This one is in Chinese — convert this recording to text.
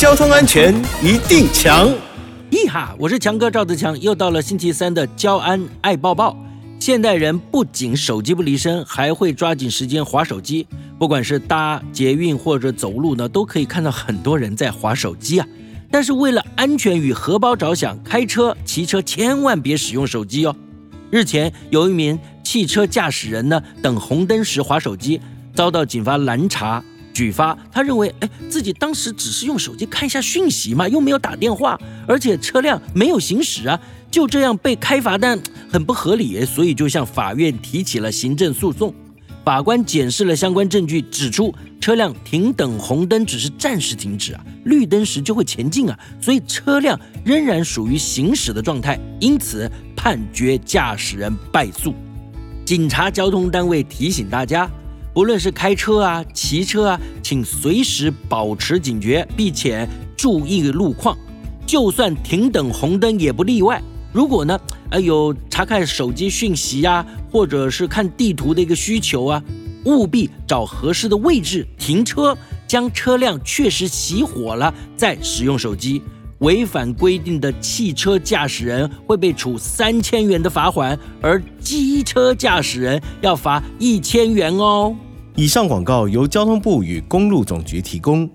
交通安全一定强。咦哈，我是强哥赵德强，又到了星期三的交安爱抱抱。现代人不仅手机不离身，还会抓紧时间划手机。不管是搭捷运或者走路呢，都可以看到很多人在划手机啊。但是为了安全与荷包着想，开车、骑车千万别使用手机哦。日前，有一名汽车驾驶人呢，等红灯时划手机，遭到警方拦查举发。他认为，哎，自己当时只是用手机看一下讯息嘛，又没有打电话，而且车辆没有行驶啊，就这样被开罚单，很不合理，所以就向法院提起了行政诉讼。法官检视了相关证据，指出车辆停等红灯只是暂时停止啊，绿灯时就会前进啊，所以车辆仍然属于行驶的状态，因此判决驾驶人败诉。警察交通单位提醒大家，不论是开车啊、骑车啊，请随时保持警觉，并且注意路况，就算停等红灯也不例外。如果呢，呃，有查看手机讯息呀，或者是看地图的一个需求啊，务必找合适的位置停车，将车辆确实熄火了再使用手机。违反规定的汽车驾驶人会被处三千元的罚款，而机车驾驶人要罚一千元哦。以上广告由交通部与公路总局提供。